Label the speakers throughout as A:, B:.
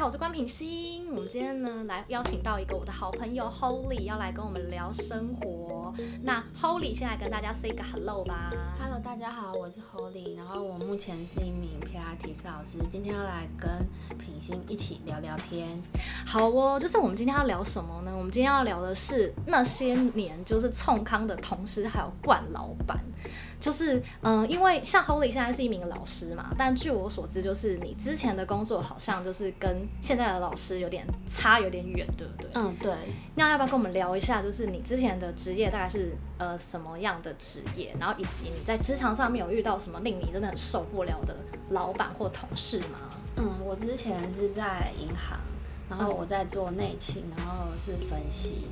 A: 好，我是关品欣。我们今天呢来邀请到一个我的好朋友 Holy，要来跟我们聊生活。那 Holy 先来跟大家 say 个 hello 吧。
B: Hello，大家好，我是 Holly，然后我目前是一名 Pilates 老师，今天要来跟品心一起聊聊天。
A: 好哦，就是我们今天要聊什么呢？我们今天要聊的是那些年就是冲康的同事还有冠老板。就是嗯、呃因为像 Holy 现在是一名老师嘛，但据我所知，就是你之前的工作好像就是跟现在的老师有点差有点远，对不对？
B: 嗯，对，
A: 那要不要跟我们聊一下，就是你之前的职业大概是呃什么样的职业，然后以及你在职场上面有遇到什么令你真的很受不了的老板或同事吗？
B: 嗯，我之前是在银行，然后
A: 嗯
B: 我在做内勤，然后是分析。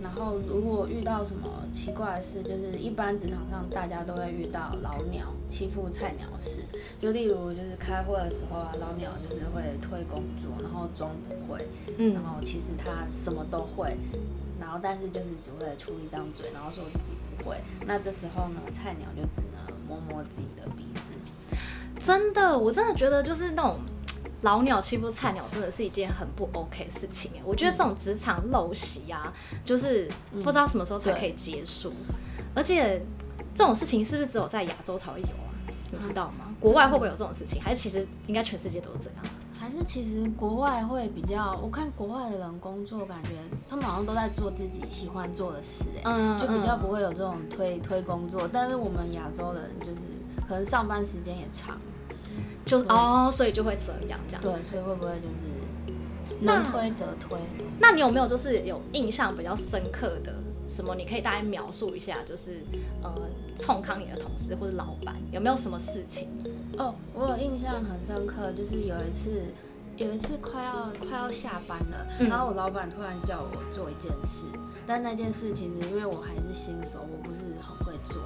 B: 然后如果遇到什么奇怪的事，就是一般职场上大家都会遇到老鸟欺负菜鸟事，就例如就是开会的时候啊，老鸟就是会推工作，然后装不会，
A: 嗯
B: 然后其实他什么都会，然后但是就是只会出一张嘴，然后说自己不会。那这时候呢，菜鸟就只能摸摸自己的鼻子。
A: 真的，我真的觉得就是那种老鸟欺负菜鸟，真的是一件很不 OK 的事情哎。我觉得这种职场陋习啊，就是不知道什么时候才可以结束，而且这种事情是不是只有在亚洲才会有啊？你知道吗？国外会不会有这种事情？还是其实应该全世界都是这样？
B: 其实国外会比较，我看国外的人工作，感觉他们好像都在做自己喜欢做的事，哎、
A: 嗯
B: 就比较不会有这种推推工作。但是我们亚洲人就是可能上班时间也长，
A: 就是哦，所以就会这样这样。
B: 对，所以会不会就是能推则推？
A: 那你有没有就是有印象比较深刻的什么？你可以大概描述一下，就是呃，冲康你的同事或者老板有没有什么事情？
B: 哦，我有印象很深刻，就是有一次，有一次快要快要下班了，
A: 嗯。
B: 然后我老板突然叫我做一件事，但那件事其实因为我还是新手，我不是很会做，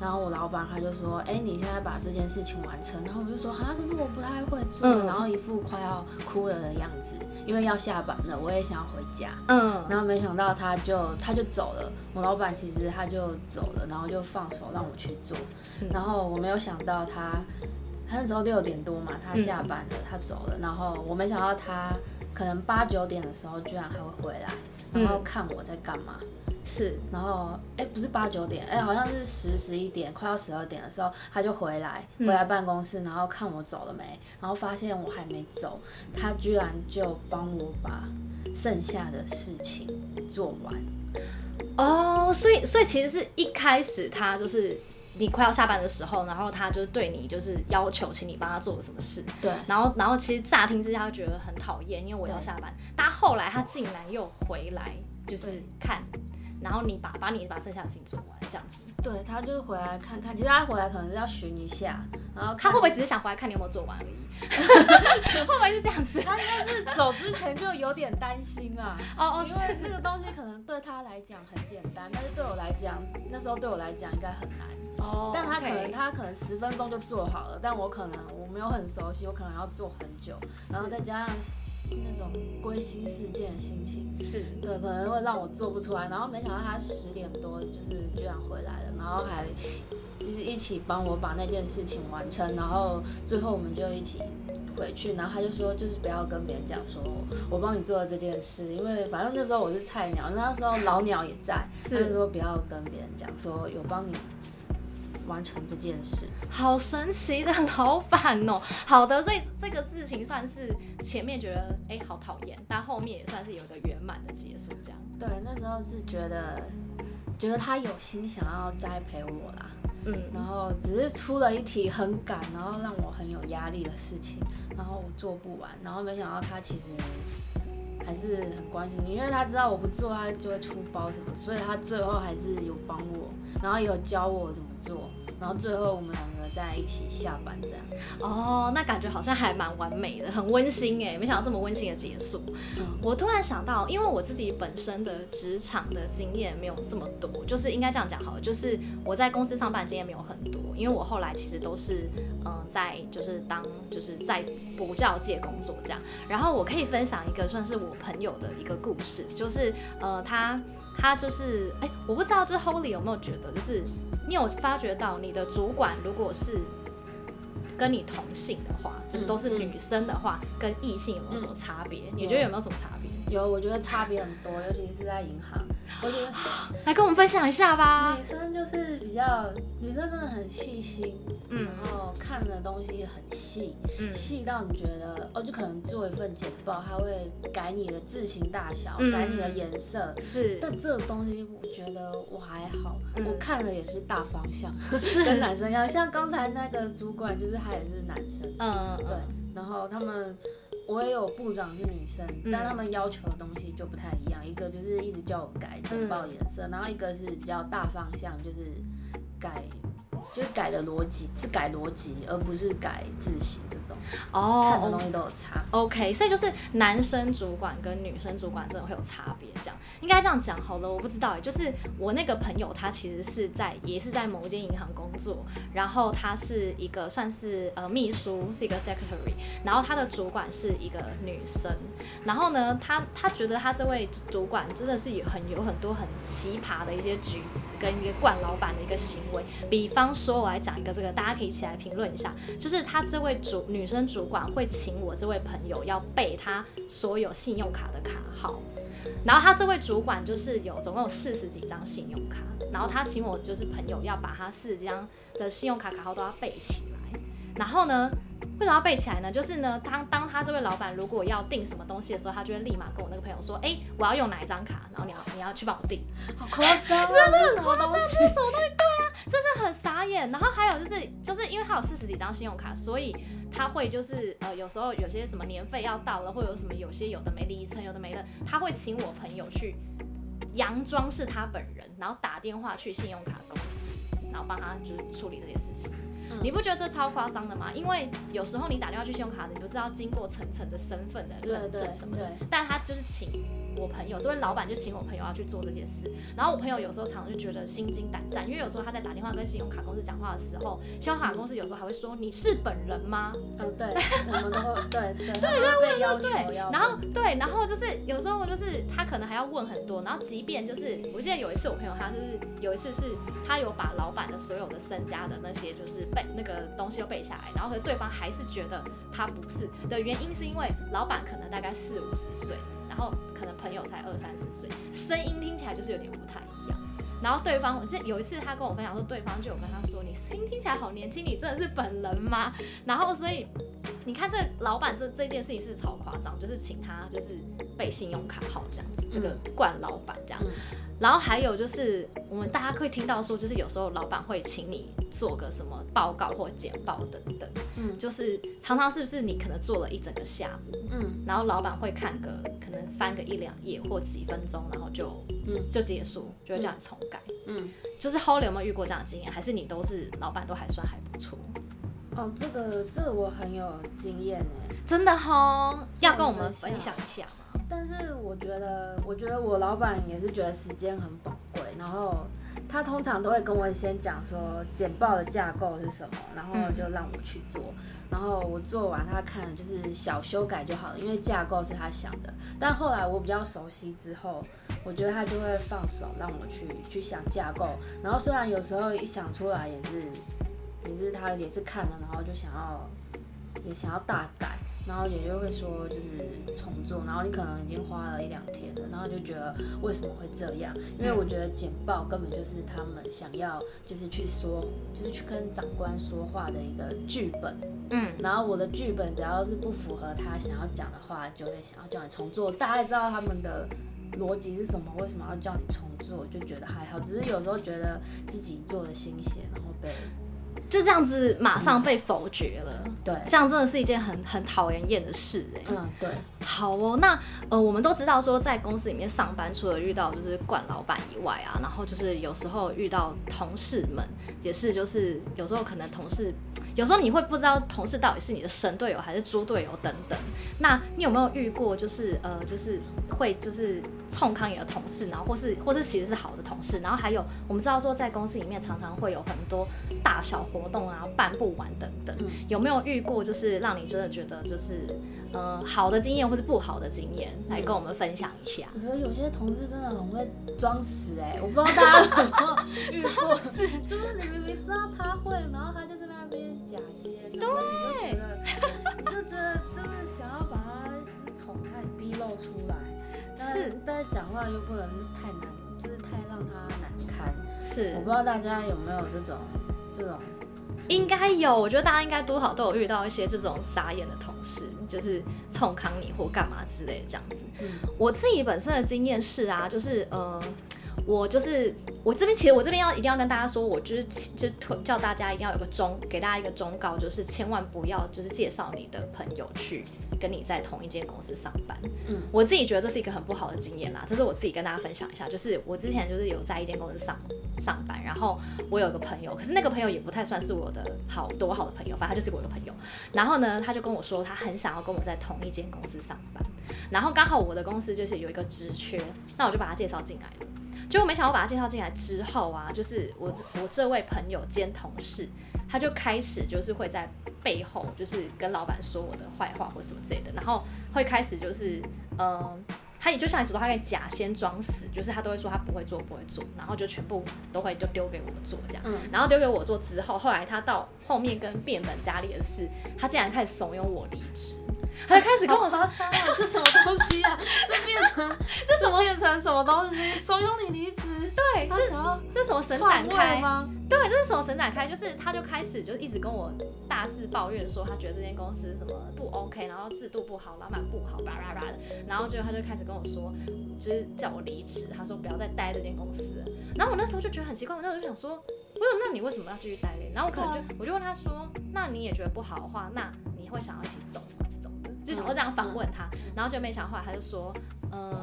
B: 然后我老板他就说，哎、你现在把这件事情完成，然后我就说，啊，可是我不太会做，
A: 嗯。
B: 然后一副快要哭了的样子，因为要下班了，我也想要回家，
A: 嗯，
B: 然后没想到他就他就走了，我老板其实他就走了，然后就放手让我去做，
A: 嗯。
B: 然后我没有想到他，他那时候六点多嘛，他下班了，他走了，然后我没想到他可能八九点的时候居然还会回来，然后看我在干嘛，
A: 是
B: 然后哎不是八九点，哎好像是十十一点，快要十二点的时候他就回来，回来办公室，然后看我走了没，然后发现我还没走，他居然就帮我把剩下的事情做完。
A: 哦，所以所以其实是一开始他就是你快要下班的时候，然后他就是对你就是要求，请你帮他做什么事，
B: 对，
A: 然后然后其实乍听之下觉得很讨厌，因为我要下班，但后来他竟然又回来就是看，然后你把把你把剩下的事情做完这样子，
B: 对他就是回来看看，其实他回来可能是要巡一下，然后
A: 他会不会只是想回来看你有没有做完而已？会不会是这样子？
B: 他应该是走之前就有点担心啊，
A: 哦哦
B: 因为那个东西可能对他来讲很简单，但是对我来讲，那时候对我来讲应该很难。
A: 哦
B: 但他可能他可能十分钟就做好了，但我可能我没有很熟悉，我可能要做很久，然后再加上那种归心似箭的心情，
A: 是。
B: 对，可能会让我做不出来。然后没想到他十点多就是居然回来了，然后还就是一起帮我把那件事情完成，然后最后我们就一起回去，然后他就说就是不要跟别人讲说我帮你做了这件事，因为反正那时候我是菜鸟，那时候老鸟也在，
A: 是。
B: 他就说不要跟别人讲说有帮你完成这件事。
A: 好神奇的老板哦。好的，所以这个事情算是前面觉得哎好讨厌，但后面也算是有一个圆满的结束这样。
B: 对，那时候是觉得觉得他有心想要栽培我啦，
A: 嗯，
B: 然后只是出了一题很赶，然后让我很有压力的事情，然后我做不完，然后没想到他其实还是很关心你，因为他知道我不做他就会出包什么，所以他最后还是有帮我，然后也有教我怎么做，然后最后我们两个在一起下班这样。
A: 哦，那感觉好像还蛮完美的，很温馨哎，没想到这么温馨的结束。
B: 嗯
A: 我突然想到，因为我自己本身的职场的经验没有这么多，就是应该这样讲好了，就是我在公司上班经验没有很多，因为我后来其实都是嗯、呃在就是当就是在补教界工作这样。然后我可以分享一个算是我朋友的一个故事，就是呃他他就是哎，我不知道就是 Holy 有没有觉得，就是你有发觉到你的主管如果是跟你同性的话，就是都是女生的话，跟异性有没有什么差别？你觉得有没有什么差别？
B: 有，我觉得差别很多，尤其是在银行。我觉得
A: 来跟我们分享一下吧。
B: 女生就是比较，女生真的很细心，嗯，然后看的东西很细，嗯，细到你觉得，哦，就可能做一份简报，他会改你的字型大小，改你的颜色，
A: 是。
B: 但这个东西我觉得我还好，我看了也是大方向，跟男生一样。像刚才那个主管，就是他也是男生，嗯，对，然后他们。我也有部长是女生，但他们要求的东西就不太一样。一个就是一直叫我改情报颜色，然后一个是比较大方向，就是改。就是改的逻辑是改逻辑，而不是改字形这种哦，看的东西都有差。
A: OK，所以就是男生主管跟女生主管真的会有差别，这样应该这样讲好了。我不知道哎，就是我那个朋友他其实是在也是在某一间银行工作，然后他是一个算是呃秘书，是一个 secretary，然后他的主管是一个女生，然后呢，他他觉得他这位主管真的是有很有很多很奇葩的一些举止跟一个惯老板的一个行为，比方。说，说我来讲一个这个，大家可以一起来评论一下。就是他这位主女生主管会请我这位朋友要背他所有信用卡的卡号，然后他这位主管就是有总共有四十几张信用卡，然后他请我就是朋友要把他四十几张的信用卡卡号都要背起，然后呢？为什么要背起来呢？就是呢，当当他这位老板如果要订什么东西的时候，他就会立马跟我那个朋友说：“哎，我要用哪一张卡，然后你要你要去帮我订。”
B: 好夸张，
A: 真的很夸张，这是什么东西？对啊，这是很傻眼。然后还有就是，就是因为他有四十几张信用卡，所以他会就是呃，有时候有些什么年费要到了，或有什么有些有的没里程，有的没的，他会请我朋友去佯装是他本人，然后打电话去信用卡公司，然后帮他就是处理这些事情。你不觉得这超夸张的吗？因为有时候你打电话去信用卡，你不是要经过层层的身份的认证什么的，但他就是请。我朋友这位老板就请我朋友要去做这件事，然后我朋友有时候常常就觉得心惊胆战，因为有时候他在打电话跟信用卡公司讲话的时候，信用卡公司有时候还会说你是本人吗？
B: 嗯，对，我们都会对对对对要求要，
A: 然后对，然后就是有时候就是他可能还要问很多，然后即便就是我记得有一次我朋友他就是有一次是他有把老板的所有的身家的那些就是背那个东西都背下来，然后可是对方还是觉得他不是的原因是因为老板可能大概四五十岁。然后可能朋友才二三十岁，声音听起来就是有点不太一样。然后对方，我记得有一次他跟我分享说，对方就有跟他说：“你声音听起来好年轻，你真的是本人吗？”然后所以你看这老板这这件事情是超夸张，就是请他就是背信用卡号这样子，这个惯老板这样。然后还有就是我们大家会听到说，就是有时候老板会请你做个什么报告或简报等等，嗯，就是常常是不是你可能做了一整个下午，嗯，然后老板会看个可能翻个一两页或几分钟，然后就嗯。就结束，就会叫你重改，嗯，就是 Holly 有没有遇过这样的经验？还是你都是老板都还算还不错？
B: 哦，这个这我很有经验呢，
A: 真的哈，要跟我们分享一下吗？
B: 但是我觉得，我觉得我老板也是觉得时间很宝贵，然后他通常都会跟我先讲说简报的架构是什么，然后就让我去做，然后我做完他看就是小修改就好了，因为架构是他想的。但后来我比较熟悉之后，我觉得他就会放手让我去去想架构，然后虽然有时候一想出来也是也是他也是看了，然后就想要也想要大改。然后也就会说，就是重做，然后你可能已经花了一两天了，然后就觉得为什么会这样？因为我觉得简报根本就是他们想要就是去说，就是去跟长官说话的一个剧本。嗯，然后我的剧本只要是不符合他想要讲的话，就会想要叫你重做。大概知道他们的逻辑是什么，为什么要叫你重做，就觉得还好。只是有时候觉得自己做的新鲜，然后被。
A: 就这样子马上被否决了，
B: 对，
A: 这样真的是一件很很讨人厌的事哎。
B: 嗯，对。
A: 好哦，那呃，我们都知道说，在公司里面上班，除了遇到就是惯老板以外啊，然后就是有时候遇到同事们，也是就是有时候可能同事。有时候你会不知道同事到底是你的神队友还是猪队友等等。那你有没有遇过就是呃就是会就是冲康你的同事，然后或是或是其实是好的同事，然后还有我们知道说在公司里面常常会有很多大小活动啊办不完等等。有没有遇过就是让你真的觉得就是呃好的经验或是不好的经验来跟我们分享一下？
B: 我觉得有些同事真的很会装死哎，我不知道大家有没有遇过，就是你明明知道他会，然后他就在那些，对，就觉得就觉得真的想要把他丑态逼露出来，
A: 是，
B: 但是讲话又不能太难，就是太让他难堪。
A: 是，
B: 我不知道大家有没有这种这种。
A: 应该有，我觉得大家应该多少都有遇到一些这种傻眼的同事，就是冲康你或干嘛之类这样子。
B: 嗯、
A: 我自己本身的经验是啊，就是呃，我就是我这边其实我这边要一定要跟大家说，我就是就推叫大家一定要有个忠，给大家一个忠告，就是千万不要就是介绍你的朋友去跟你在同一间公司上班。
B: 嗯，
A: 我自己觉得这是一个很不好的经验啦，这是我自己跟大家分享一下，就是我之前就是有在一间公司上上班，然后我有个朋友，可是那个朋友也不太算是我的好多好的朋友，反正他就是我一个朋友。然后呢，他就跟我说，他很想要跟我在同一间公司上班。然后刚好我的公司就是有一个职缺，那我就把他介绍进来了。结果没想到把他介绍进来之后啊，就是我这我这位朋友兼同事，他就开始就是会在背后就是跟老板说我的坏话或什么之类的，然后会开始就是嗯。呃他也就像你说的，他可以假先装死，就是他都会说他不会做，不会做，然后就全部都会就丢给我做这样。
B: 嗯
A: 然后丢给我做之后，后来他到后面跟变本加厉的是，他竟然开始怂恿我离职，他就开始跟我说，
B: 这什么东西啊？这变成这什么变成什么东西？怂恿你离职？
A: 对，这
B: 他想要
A: 这什么神展开？
B: 吗？
A: 对，这是什么神展开？就是他就开始就一直跟我大肆抱怨说，他觉得这间公司什么不 OK，然后制度不好，老板不好，叭叭叭的。然后就他就开始跟我说，就是叫我离职，他说不要再待这间公司。然后我那时候就觉得很奇怪，我那时候就想说，我有那你为什么要继续待嘞？然后我可能就、我就问他说，那你也觉得不好的话，那你会想要一起走吗？就想要这样反问他。然后就没想到后来他就说，嗯、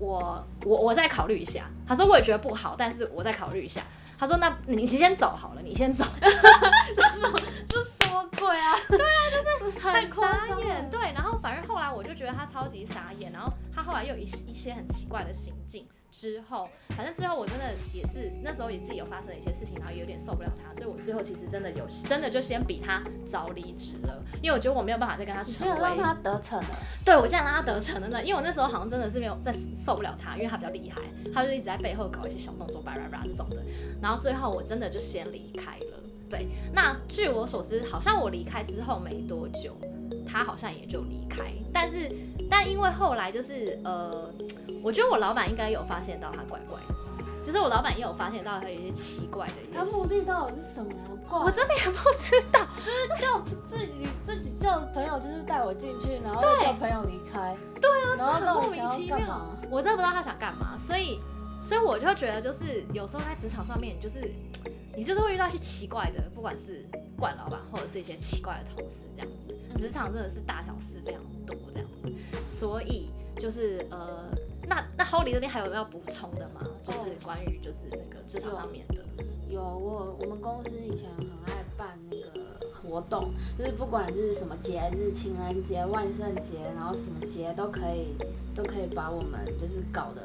A: 我我我再考虑一下。他说我也觉得不好，但是我再考虑一下。他说那你先走好了，你先走。
B: 这什么这什么鬼啊？
A: 对
B: 啊，
A: 就
B: 是很傻
A: 眼，对。然后反正后来我就觉得他超级傻眼，然后他后来又有一一些很奇怪的行径。之后，反正最后我真的也是那时候也自己有发生了一些事情，然后有点受不了他，所以我最后其实真的有真的就先比他早离职了，因为我觉得我没有办法再跟他
B: 你
A: 成为
B: 居然让他得逞了？
A: 对我这样让他得逞了呢，因为我那时候好像真的是没有再受不了他，因为他比较厉害，他就一直在背后搞一些小动作，叭叭叭这种的。然后最后我真的就先离开了。对，那据我所知，好像我离开之后没多久，他好像也就离开。但是，但因为后来就是呃，我觉得我老板应该有发现到他怪怪的，就是我老板也有发现到他有一些奇怪的
B: 他目的到底是什么？怪
A: 我真的也不知道。
B: 就是叫自己自己叫朋友，就是带我进去，然后又叫朋友离开。
A: 对啊，
B: 然后
A: 很莫名其妙。我真的不知道他想干嘛，所以，所以我就觉得，就是有时候在职场上面，就是你就是会遇到一些奇怪的，不管是怪老板或者是一些奇怪的同事这样子。职场真的是大小事非常多这样子，所以就是呃，那那 Holly 这边还有要补充的吗？就是关于就是那个职场方面的，
B: 有我我们公司以前很爱办那个活动，就是不管是什么节日，情人节、万圣节，然后什么节都可以都可以把我们就是搞得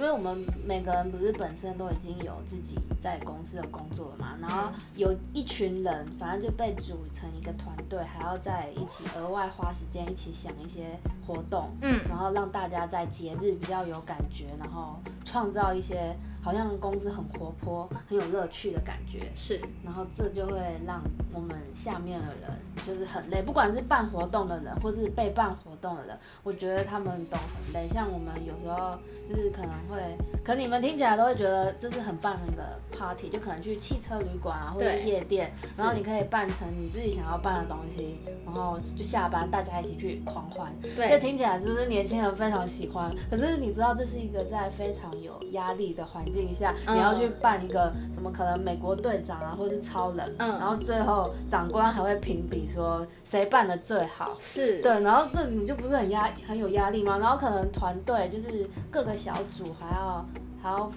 B: 因为我们每个人不是本身都已经有自己在公司的工作了嘛，然后有一群人，反正就被组成一个团队，还要在一起额外花时间一起想一些活动，
A: 嗯，
B: 然后让大家在节日比较有感觉，然后创造一些好像公司很活泼、很有乐趣的感觉。
A: 是
B: 然后这就会让我们下面的人就是很累，不管是办活动的人，或是被办活动的人，我觉得他们都很累。像我们有时候就是可能会，可能你们听起来都会觉得这是很棒的一个 party，就可能去汽车旅馆啊，或者夜店，然后你可以办成你自己想要办的东西，然后就下班大家一起去狂欢。这
A: 对，
B: 听起来是不是年轻人非常喜欢？可是你知道，这是一个在非常有压力的环境下，
A: 嗯
B: 你要去办一个什么可能美国队长啊，或者是超人，
A: 嗯
B: 然后最后长官还会评比说谁办的最好。
A: 是，
B: 对，然后这你就不是很压很有压力吗？然后可能团队就是各个小组还要还要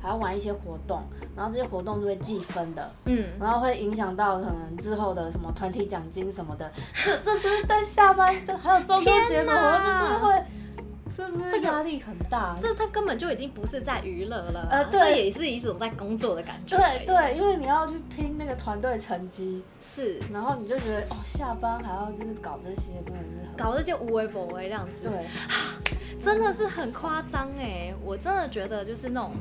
B: 还要玩一些活动，然后这些活动是会计分的，
A: 嗯，
B: 然后会影响到可能之后的什么团体奖金什么的。这这是在下班，这还有中秋节什么，
A: 天哪
B: 就是会，是不是
A: 这个
B: 压力很大？
A: 这他根本就已经不是在娱乐了啊，
B: 呃对
A: 这也是一种在工作的感觉。
B: 对对，因为你要去拼那个团队成绩，
A: 是
B: 然后你就觉得哦，下班还要就是搞这些，真的是
A: 搞这些无微不为这样子，
B: 对，
A: 真的是很夸张哎！我真的觉得就是那种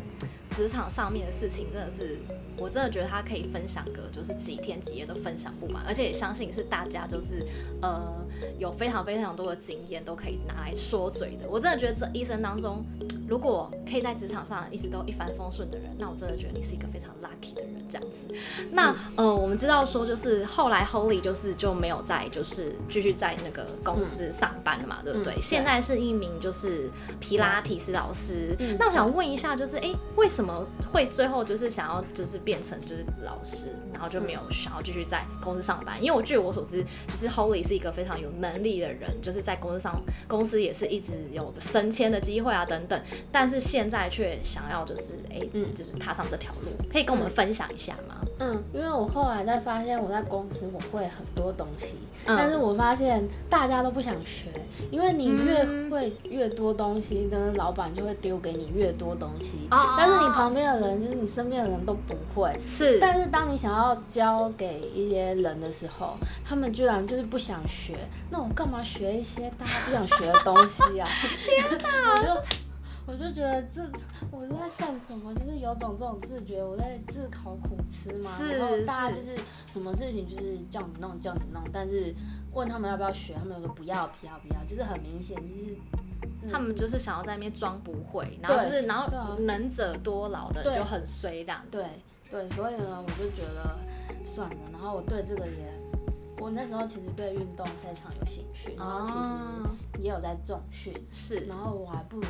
A: 职场上面的事情，真的是我真的觉得他可以分享个就是几天几夜都分享不完，而且也相信是大家就是呃有非常非常多的经验都可以拿来说嘴的。我真的觉得这一生当中，如果可以在职场上一直都一帆风顺的人，那我真的觉得你是一个非常 lucky 的人，这样子。那呃，我们知道说，就是后来 Holy 就是就没有在就是继续在那个公司上班了嘛，对不对？现在是一名就是皮拉提斯老师。那我想问一下，就是哎，为什么会最后就是想要就是变成就是老师，然后就没有想要继续在公司上班？因为我据我所知，就是 Holly 是一个非常有能力的人，就是在公司上公司也是一直有升迁的机会啊等等。但是现在却想要就是哎，嗯，就是踏上这条路，可以跟我们分享一下吗？
B: 嗯，因为我后来在发现我在公司我会很多东西，但是我发现大家都不想学，因为你越会越多东西，的老板就会丢给你越多东西，但是你旁边的人就是你身边的人都不会，
A: 是，
B: 但是当你想要教给一些人的时候，他们居然就是不想学，那我干嘛学一些大家不想学的东西啊？
A: 天哪！
B: 我就。我就觉得这我在干什么？就是有种这种自觉，我在自考苦吃嘛。
A: 是
B: 然后大家就是什么事情就是叫你弄叫你弄，但是问他们要不要学，他们说不要不要不要，就是很明显就是
A: 他们就是想要在那边装不会，然后就是然后能者多劳的就很衰这样。
B: 对对，所以呢，我就觉得算了。然后我对这个也，我那时候其实对运动非常有兴趣，然后其实也有在重训，
A: 是，
B: 然后我还不如。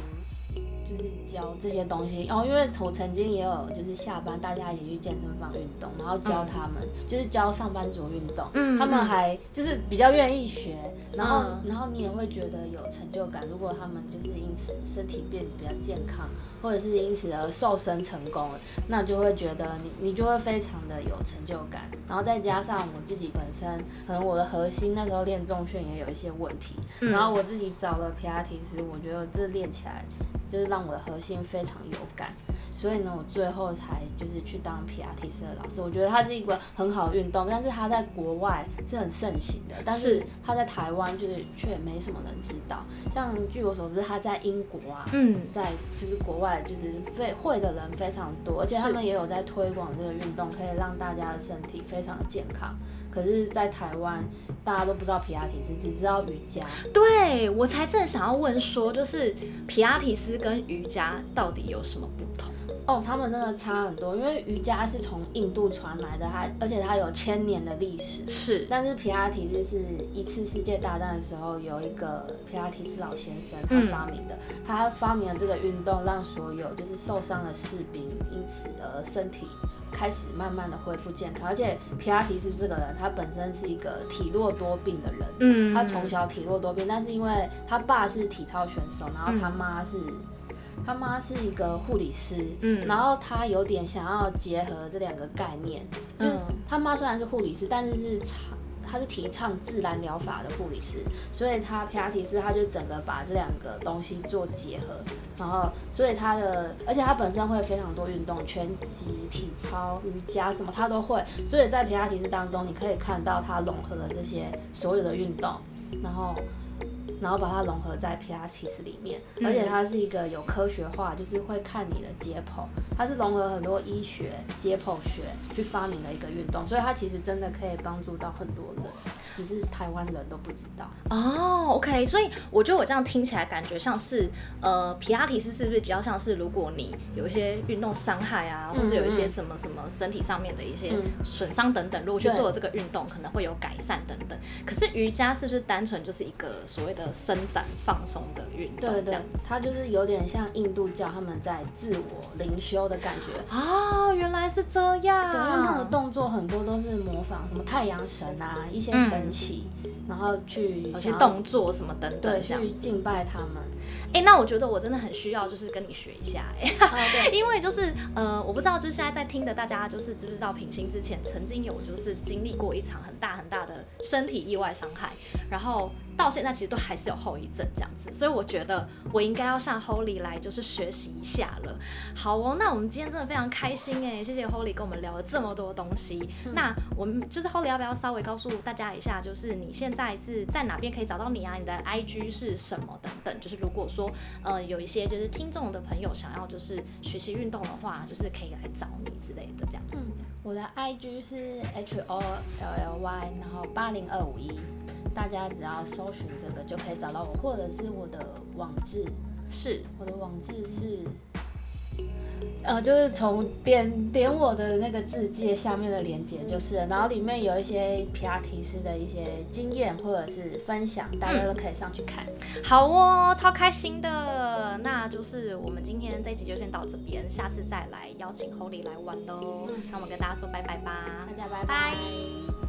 B: 就是教这些东西哦，因为我曾经也有就是下班大家一起去健身房运动，然后教他们就是教上班族运动，嗯他们还就是比较愿意学，然后然后你也会觉得有成就感。如果他们就是因此身体变得比较健康，或者是因此而瘦身成功，那就会觉得你你就会非常的有成就感。然后再加上我自己本身可能我的核心那时候练重训也有一些问题，然后我自己找了皮拉提斯，我觉得这练起来。就是让我的核心非常有感，所以呢，我最后才就是去当皮亚提斯的老师。我觉得它是一个很好的运动，但是它在国外是很盛行的，但是它在台湾就是却没什么人知道。像据我所知，它在英国啊，嗯，在就是国外就是非会的人非常多，而且他们也有在推广这个运动，可以让大家的身体非常的健康。可是，在台湾，大家都不知道皮拉提斯，只知道瑜伽。
A: 对我才正想要问说，就是皮拉提斯跟瑜伽到底有什么不同？
B: 哦，他们真的差很多，因为瑜伽是从印度传来的，它而且它有千年的历史。
A: 是，
B: 但是皮拉提斯是一次世界大战的时候，有一个皮拉提斯老先生他发明的，他发明了这个运动，让所有就是受伤的士兵因此而身体。开始慢慢的恢复健康，而且皮拉提斯这个人，他本身是一个体弱多病的人，嗯，他从小体弱多病，但是因为他爸是体操选手，然后他妈是，他妈是一个护理师，嗯，然后他有点想要结合这两个概念，就是他妈虽然是护理师，但是是长。他是提倡自然疗法的护理师，所以他皮拉提斯他就整个把这两个东西做结合，然后所以他的，而且他本身会非常多运动，拳击、体操、瑜伽什么他都会，所以在皮拉提斯当中你可以看到他融合了这些所有的运动，然后。然后把它融合在皮拉提斯里面，而且它是一个有科学化，就是会看你的解剖，它是融合很多医学、解剖学去发明的一个运动，所以它其实真的可以帮助到很多人，只是台湾人都不知道。
A: 哦，OK，所以我觉得我这样听起来感觉像是，呃，皮拉提斯是不是比较像是如果你有一些运动伤害啊，或是有一些什么什么身体上面的一些损伤等等，如果去做这个运动可能会有改善等等。可是瑜伽是不是单纯就是一个所谓的？伸展放松的运动，对对，
B: 它就是有点像印度教他们在自我灵修的感觉
A: 啊，原来是这样。
B: 对，他们的动作很多都是模仿什么太阳神啊，一些神奇，然后去
A: 有些动作什么等等，
B: 对，去敬拜他们。
A: 哎，那我觉得我真的很需要，就是跟你学一下，哎，因为就是呃，我不知道，就是现在在听的大家，就是知不知道品心之前曾经有就是经历过一场很大很大的身体意外伤害，然后。到现在其实都还是有后遗症这样子，所以我觉得我应该要向 Holy 来就是学习一下了。好哦，那我们今天真的非常开心哎，谢谢 Holy 跟我们聊了这么多东西。那我们就是 Holy 要不要稍微告诉大家一下，就是你现在是在哪边可以找到你啊？你的 IG 是什么等等？就是如果说呃有一些就是听众的朋友想要就是学习运动的话，就是可以来找你之类的这样。嗯，
B: 我的 IG 是 H O L L Y，然后八零二五一。大家只要搜寻这个就可以找到我，或者是我的网志，
A: 是
B: 我的网志是，呃，就是从点点我的那个字界下面的连接就是了，然后里面有一些皮亚提斯的一些经验或者是分享，大家都可以上去看。
A: 好哦，超开心的。那就是我们今天这一集就先到这边，下次再来邀请 Holy 来玩喽。那我们跟大家说拜拜吧，
B: 大家拜
A: 拜。